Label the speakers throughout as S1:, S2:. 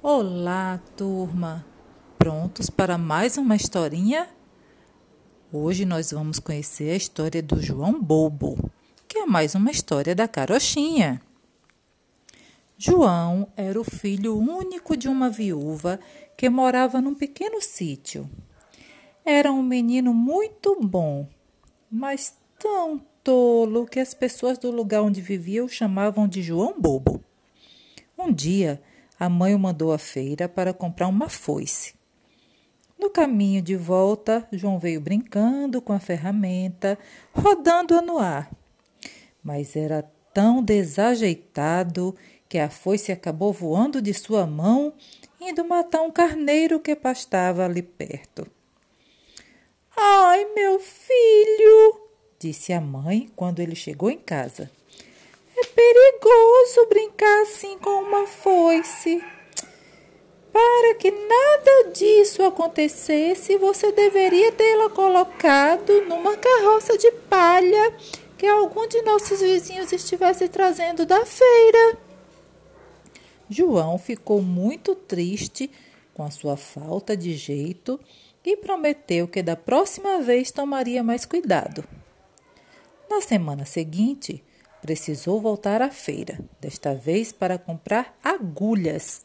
S1: Olá, turma! Prontos para mais uma historinha? Hoje nós vamos conhecer a história do João Bobo, que é mais uma história da carochinha. João era o filho único de uma viúva que morava num pequeno sítio. Era um menino muito bom, mas tão tolo que as pessoas do lugar onde vivia o chamavam de João Bobo. Um dia, a mãe o mandou à feira para comprar uma foice. No caminho de volta, João veio brincando com a ferramenta, rodando-a no ar. Mas era tão desajeitado que a foice acabou voando de sua mão, indo matar um carneiro que pastava ali perto. Ai, meu filho, disse a mãe quando ele chegou em casa. É perigoso brincar assim com uma foice. Para que nada disso acontecesse, você deveria tê-la colocado numa carroça de palha que algum de nossos vizinhos estivesse trazendo da feira. João ficou muito triste com a sua falta de jeito e prometeu que da próxima vez tomaria mais cuidado. Na semana seguinte, Precisou voltar à feira, desta vez para comprar agulhas.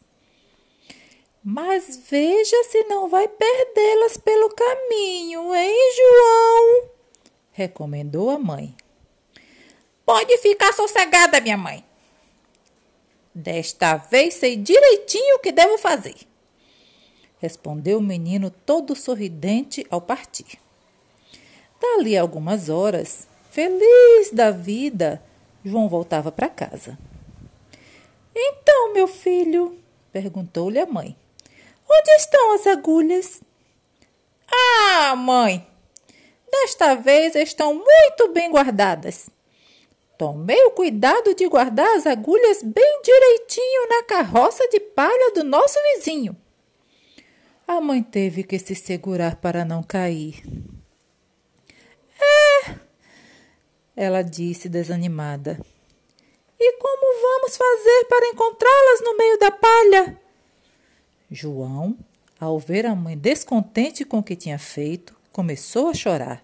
S1: Mas veja se não vai perdê-las pelo caminho, hein, João? recomendou a mãe. Pode ficar sossegada, minha mãe. Desta vez sei direitinho o que devo fazer, respondeu o menino todo sorridente ao partir. Dali algumas horas, feliz da vida, João voltava para casa. Então, meu filho, perguntou-lhe a mãe, onde estão as agulhas? Ah, mãe, desta vez estão muito bem guardadas. Tomei o cuidado de guardar as agulhas bem direitinho na carroça de palha do nosso vizinho. A mãe teve que se segurar para não cair. Ela disse desanimada. E como vamos fazer para encontrá-las no meio da palha? João, ao ver a mãe descontente com o que tinha feito, começou a chorar.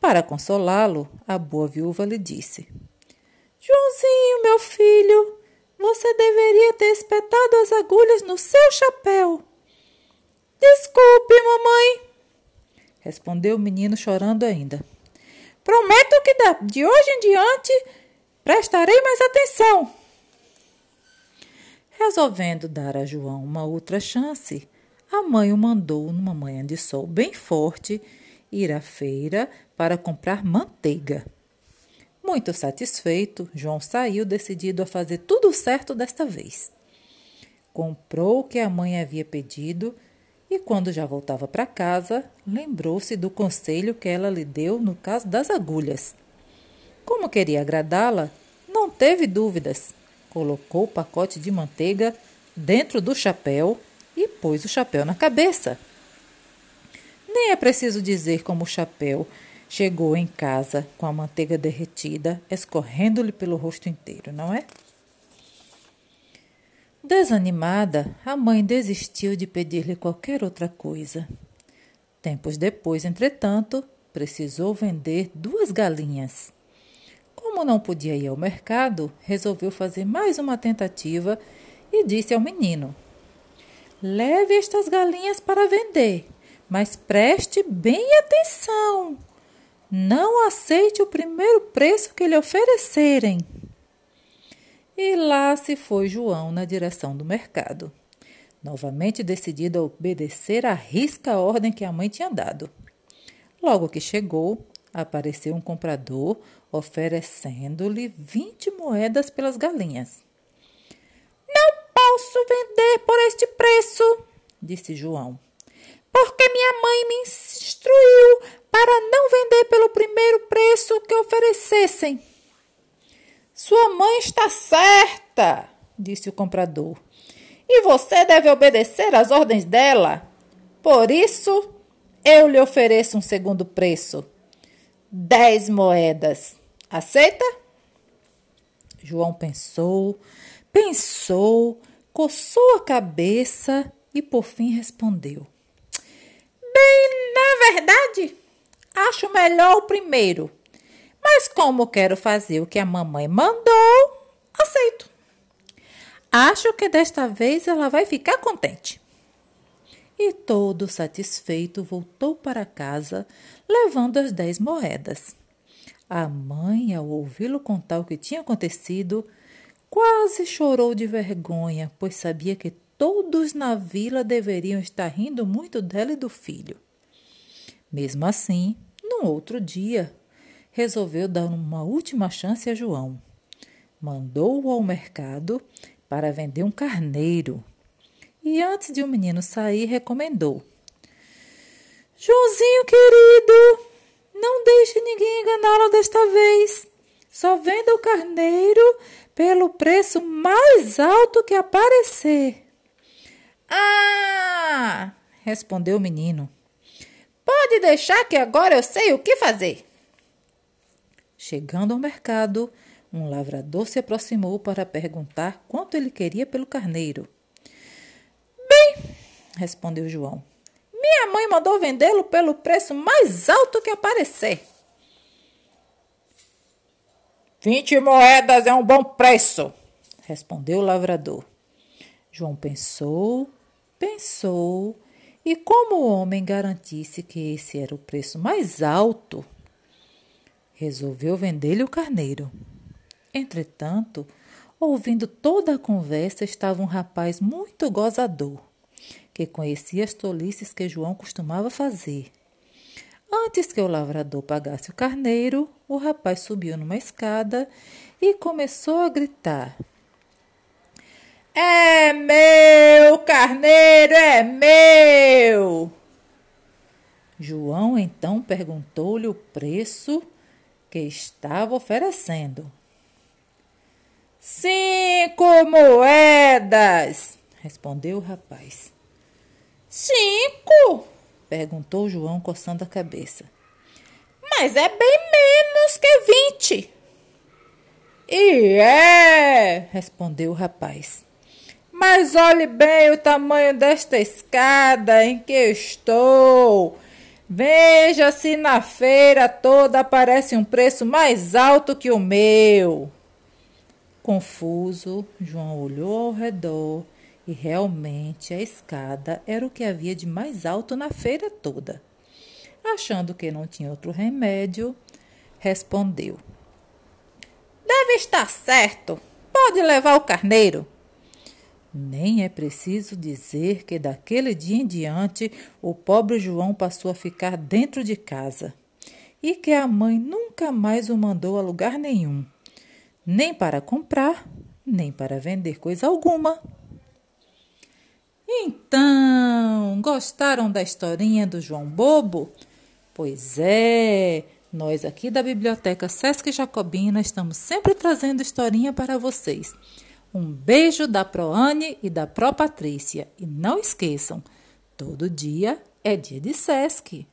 S1: Para consolá-lo, a boa viúva lhe disse: Joãozinho, meu filho, você deveria ter espetado as agulhas no seu chapéu. Desculpe, mamãe, respondeu o menino chorando ainda. Prometo que de hoje em diante prestarei mais atenção. Resolvendo dar a João uma outra chance, a mãe o mandou, numa manhã de sol bem forte, ir à feira para comprar manteiga. Muito satisfeito, João saiu decidido a fazer tudo certo desta vez. Comprou o que a mãe havia pedido e quando já voltava para casa, lembrou-se do conselho que ela lhe deu no caso das agulhas. Como queria agradá-la, não teve dúvidas. Colocou o pacote de manteiga dentro do chapéu e pôs o chapéu na cabeça. Nem é preciso dizer como o chapéu chegou em casa com a manteiga derretida escorrendo-lhe pelo rosto inteiro, não é? Desanimada, a mãe desistiu de pedir-lhe qualquer outra coisa. Tempos depois, entretanto, precisou vender duas galinhas. Como não podia ir ao mercado, resolveu fazer mais uma tentativa e disse ao menino: Leve estas galinhas para vender, mas preste bem atenção. Não aceite o primeiro preço que lhe oferecerem. E lá se foi João na direção do mercado, novamente decidido a obedecer à risca ordem que a mãe tinha dado. Logo que chegou, apareceu um comprador oferecendo-lhe vinte moedas pelas galinhas. Não posso vender por este preço, disse João, porque minha mãe me instruiu para não vender pelo primeiro preço que oferecessem. Sua mãe está certa, disse o comprador. E você deve obedecer às ordens dela. Por isso, eu lhe ofereço um segundo preço: dez moedas. Aceita? João pensou, pensou, coçou a cabeça e por fim respondeu: Bem, na verdade, acho melhor o primeiro. Mas como quero fazer o que a mamãe mandou, aceito. Acho que desta vez ela vai ficar contente. E todo satisfeito voltou para casa, levando as dez moedas. A mãe, ao ouvi-lo contar o que tinha acontecido, quase chorou de vergonha, pois sabia que todos na vila deveriam estar rindo muito dela e do filho. Mesmo assim, num outro dia, resolveu dar uma última chance a João. Mandou-o ao mercado para vender um carneiro. E antes de o menino sair, recomendou: Joãozinho querido, não deixe ninguém enganá-lo desta vez. Só venda o carneiro pelo preço mais alto que aparecer. Ah! respondeu o menino. Pode deixar que agora eu sei o que fazer. Chegando ao mercado, um lavrador se aproximou para perguntar quanto ele queria pelo carneiro. Bem, respondeu João, minha mãe mandou vendê-lo pelo preço mais alto que aparecer. Vinte moedas é um bom preço, respondeu o lavrador. João pensou, pensou, e como o homem garantisse que esse era o preço mais alto, resolveu vender-lhe o carneiro. Entretanto, ouvindo toda a conversa, estava um rapaz muito gozador, que conhecia as tolices que João costumava fazer. Antes que o lavrador pagasse o carneiro, o rapaz subiu numa escada e começou a gritar: É meu, carneiro é meu! João então perguntou-lhe o preço que estava oferecendo. Cinco moedas, respondeu o rapaz. Cinco? perguntou João, coçando a cabeça. Mas é bem menos que vinte. E é, respondeu o rapaz. Mas olhe bem o tamanho desta escada em que estou. Veja se na feira toda aparece um preço mais alto que o meu. Confuso, João olhou ao redor e realmente a escada era o que havia de mais alto na feira toda. Achando que não tinha outro remédio, respondeu: Deve estar certo. Pode levar o carneiro. Nem é preciso dizer que daquele dia em diante o pobre João passou a ficar dentro de casa e que a mãe nunca mais o mandou a lugar nenhum nem para comprar, nem para vender coisa alguma. Então, gostaram da historinha do João Bobo? Pois é, nós aqui da Biblioteca Sesc Jacobina estamos sempre trazendo historinha para vocês. Um beijo da Proane e da Pro Patrícia. E não esqueçam, todo dia é dia de Sesc.